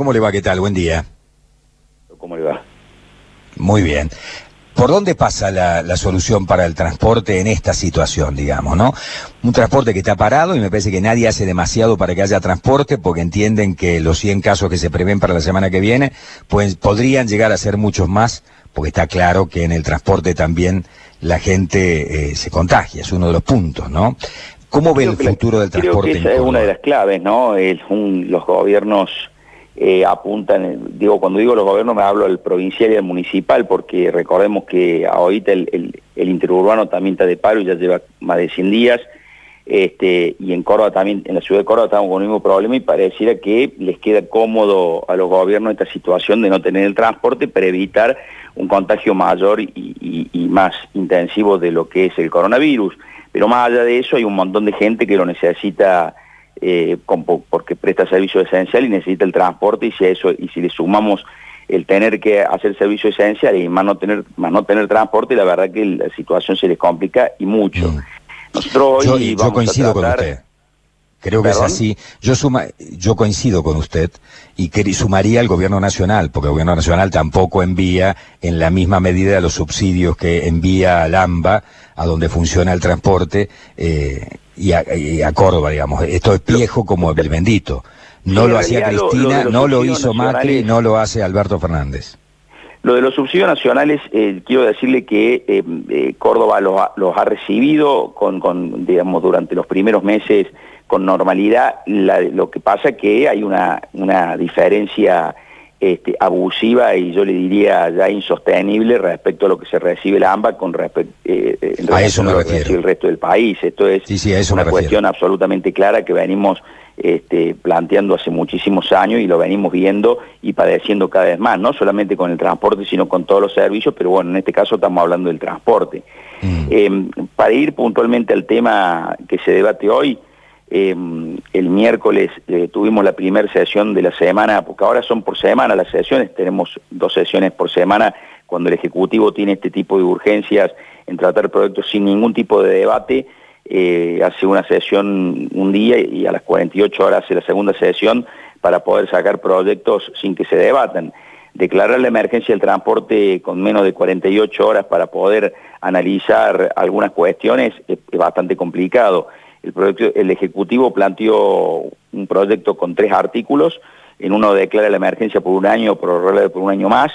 ¿Cómo le va? ¿Qué tal? Buen día. ¿Cómo le va? Muy bien. ¿Por dónde pasa la, la, solución para el transporte en esta situación, digamos, no? Un transporte que está parado y me parece que nadie hace demasiado para que haya transporte porque entienden que los 100 casos que se prevén para la semana que viene pues podrían llegar a ser muchos más porque está claro que en el transporte también la gente eh, se contagia, es uno de los puntos, ¿no? ¿Cómo ve el futuro del transporte? Creo que esa es una de las claves, ¿no? Un, los gobiernos eh, apuntan, digo, cuando digo los gobiernos me hablo del provincial y del municipal, porque recordemos que ahorita el, interurbano también está de paro y ya lleva más de 100 días, este, y en Córdoba también, en la ciudad de Córdoba estamos con el mismo problema y pareciera que les queda cómodo a los gobiernos esta situación de no tener el transporte para evitar un contagio mayor y más intensivo de lo que es el coronavirus. Pero más allá de eso hay un montón de gente que lo necesita eh, porque presta servicio esencial y necesita el transporte y si eso y si le sumamos el tener que hacer servicio esencial y más no tener más no tener transporte la verdad que la situación se les complica y mucho mm. nosotros hoy yo, coincido con usted Creo que es así. Yo suma, yo coincido con usted y que, sumaría al gobierno nacional, porque el gobierno nacional tampoco envía en la misma medida los subsidios que envía al AMBA, a donde funciona el transporte, eh, y, a, Córdoba, digamos. Esto es viejo como el bendito. No lo hacía Cristina, no lo hizo Macri, no lo hace Alberto Fernández. Lo de los subsidios nacionales, eh, quiero decirle que eh, eh, Córdoba los ha, los ha recibido con, con, digamos, durante los primeros meses con normalidad. lo que pasa es que hay una, una diferencia este, abusiva y yo le diría ya insostenible respecto a lo que se recibe la AMBA con respecto eh, a eso me refiero. el resto del país. Esto es una cuestión absolutamente clara que venimos este, planteando hace muchísimos años y lo venimos viendo y padeciendo cada vez más, no solamente con el transporte, sino con todos los servicios, pero bueno, en este caso estamos hablando del transporte. Mm. Em, para ir puntualmente al tema que se debate hoy, Em, el miércoles eh, tuvimos la primera sesión de la semana, porque ahora son por semana las sesiones, tenemos dos sesiones por semana cuando el Ejecutivo tiene este tipo de urgencias en tratar proyectos sin ningún tipo de debate, eh, hace una sesión un día y a las 48 horas hace la segunda sesión para poder sacar proyectos sin que se debatan. Declarar la emergencia del transporte con menos de 48 horas para poder analizar algunas cuestiones es bastante complicado. El, Ejecutivo planteó un proyecto con tres artículos, en uno declara la emergencia por un año, prorroga por un año más,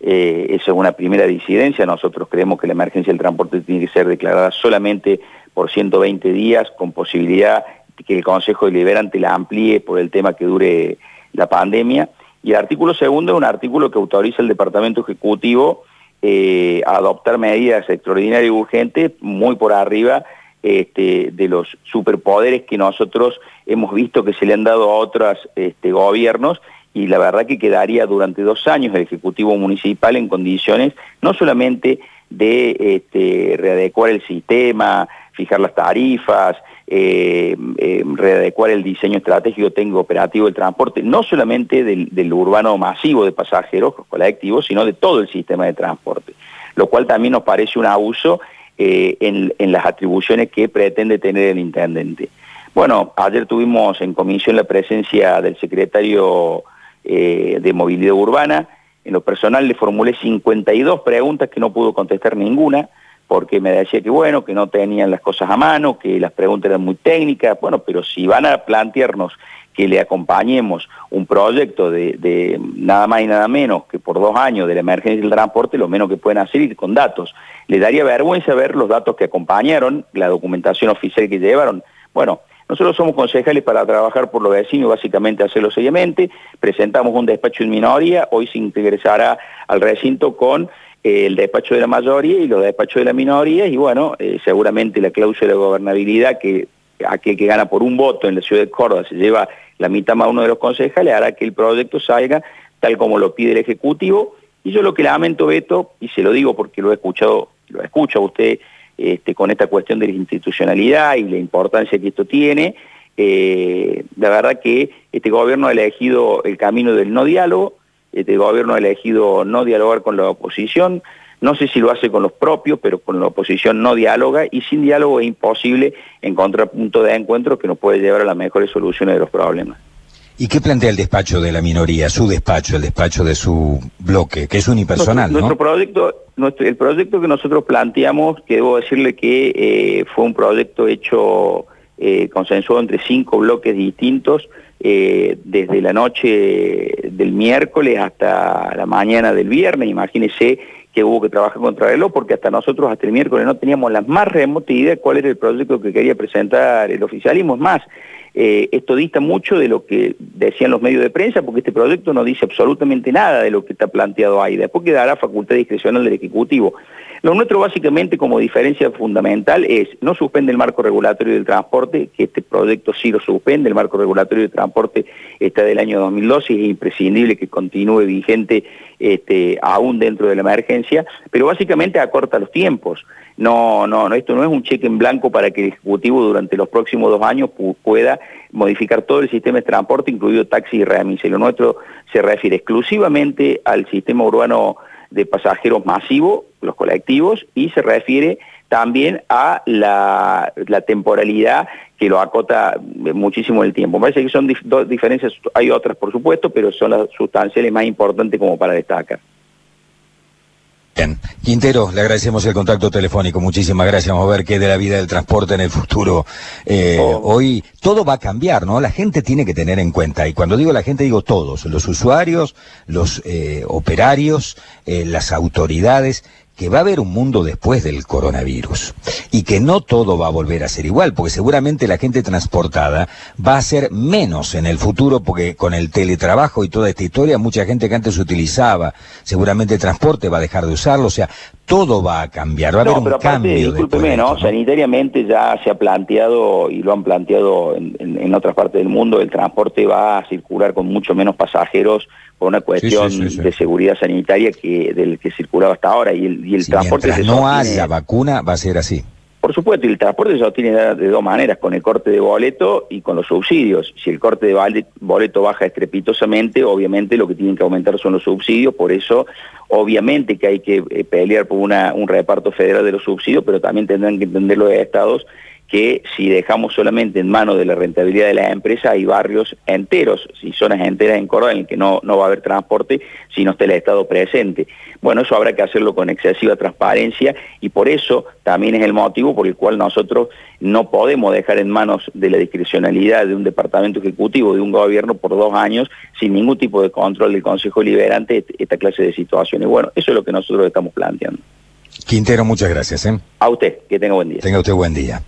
eh, esa es una primera disidencia, nosotros creemos que la emergencia del transporte tiene que ser declarada solamente por 120 días, con posibilidad que el Consejo Deliberante la amplíe por el tema que dure la pandemia. Y el artículo segundo es un artículo que autoriza el Departamento Ejecutivo eh, a adoptar medidas extraordinarias y urgentes muy por arriba este, de los superpoderes que nosotros hemos visto que se le han dado a otros este, gobiernos y la verdad que quedaría durante dos años el Ejecutivo Municipal en condiciones no solamente de este, readecuar el sistema, fijar las tarifas, eh, eh, readecuar el diseño estratégico técnico operativo del transporte, no solamente del, del urbano masivo de pasajeros colectivos, sino de todo el sistema de transporte, lo cual también nos parece un abuso eh, en, las atribuciones que pretende tener el intendente. Bueno, ayer tuvimos en comisión la presencia del secretario eh, de Movilidad Urbana. En lo personal le formulé 52 preguntas que no pudo contestar ninguna, porque me decía que bueno, que no tenían las cosas a mano, que las preguntas eran muy técnicas. Bueno, pero si van a plantearnos que le acompañemos un proyecto de, nada más y nada menos que por dos años de la emergencia del transporte, lo menos que pueden hacer ir con datos. Le daría vergüenza ver los datos que acompañaron, la documentación oficial que llevaron. Bueno, nosotros somos concejales para trabajar por los vecinos, básicamente hacerlo seriamente. Presentamos un despacho en minoría, hoy se ingresará al recinto con el despacho de la mayoría y los despachos de la minoría, y bueno, eh, seguramente la cláusula de gobernabilidad que aquel que gana por un voto en la ciudad de Córdoba se lleva la mitad más uno de los concejales, hará que el proyecto salga tal como lo pide el Ejecutivo. Y yo lo que lamento, Beto, y se lo digo porque lo he escuchado, lo escucha usted este, con esta cuestión de la institucionalidad y la importancia que esto tiene, eh, la verdad que este gobierno ha elegido el camino del no diálogo, este gobierno ha elegido no dialogar con la oposición, no sé si lo hace con los propios, pero con la oposición no dialoga y sin diálogo es imposible encontrar punto de encuentro que nos puede llevar a las mejores soluciones de los problemas. ¿Y qué plantea el despacho de la minoría, su despacho, el despacho de su bloque, que es unipersonal? Nuestro, proyecto, nuestro, el proyecto que nosotros planteamos, que debo decirle que eh, fue un proyecto hecho eh, consensuado entre cinco bloques distintos, eh, desde la noche del miércoles hasta la mañana del viernes, imagínese que hubo que trabajar contra reloj, porque hasta nosotros, hasta el miércoles, no teníamos la más remota idea de cuál era el proyecto que quería presentar el oficialismo. Es más, eh, esto dista mucho de lo que decían los medios de prensa, porque este proyecto no dice absolutamente nada de lo que está planteado ahí. Después quedará facultad discrecional del Ejecutivo. Lo nuestro básicamente como diferencia fundamental es no suspende el marco regulatorio del transporte, que este proyecto sí lo suspende, el marco regulatorio del transporte está del año 2012 y es imprescindible que continúe vigente este, aún dentro de la emergencia, pero básicamente acorta los tiempos. No, no, esto no es un cheque en blanco para que el Ejecutivo durante los próximos dos años pueda modificar todo el sistema de transporte, incluido taxi y remis. Lo nuestro se refiere exclusivamente al sistema urbano de pasajeros masivo, los colectivos, y se refiere también a la, temporalidad que lo acota muchísimo el tiempo. Me parece que son dos diferencias, hay otras por supuesto, pero son las sustanciales más importantes como para destacar. Bien. Quintero, le agradecemos el contacto telefónico. Muchísimas gracias. Vamos a ver qué de la vida del transporte en el futuro. Eh, oh. Hoy todo va a cambiar, ¿no? La gente tiene que tener en cuenta, y cuando digo la gente digo todos, los usuarios, los eh, operarios, eh, las autoridades, que va a haber un mundo después del coronavirus y que no todo va a volver a ser igual, porque seguramente la gente transportada va a ser menos en el futuro, porque con el teletrabajo y toda esta historia, mucha gente que antes utilizaba seguramente transporte va a dejar de usarlo, o sea, todo va a cambiar, va a haber un cambio. Discúlpeme, ¿no? Sanitariamente ya se ha planteado, y lo han planteado en, en otras partes del mundo, el transporte va a circular con mucho menos pasajeros por una cuestión de seguridad sanitaria que del que circulaba hasta ahora y el, y el transporte se no haya vacuna va a ser así. Por supuesto, el transporte se obtiene de dos maneras, con el corte de boleto y con los subsidios. Si el corte de boleto baja estrepitosamente, obviamente lo que tienen que aumentar son los subsidios, por eso obviamente que hay que eh, pelear por una, un reparto federal de los subsidios, pero también tendrán que entender los estados que si dejamos solamente en manos de la rentabilidad de las empresas, hay barrios enteros, y zonas enteras en Córdoba en el que no, no va a haber transporte si no está el Estado presente. Bueno, eso habrá que hacerlo con excesiva transparencia y por eso también es el motivo por el cual nosotros no podemos dejar en manos de la discrecionalidad de un departamento ejecutivo, de un gobierno por dos años, sin ningún tipo de control del Consejo Liberante, esta clase de situaciones. Bueno, eso es lo que nosotros estamos planteando. Quintero, muchas gracias. ¿eh? A usted, que tenga buen día. Tenga usted buen día.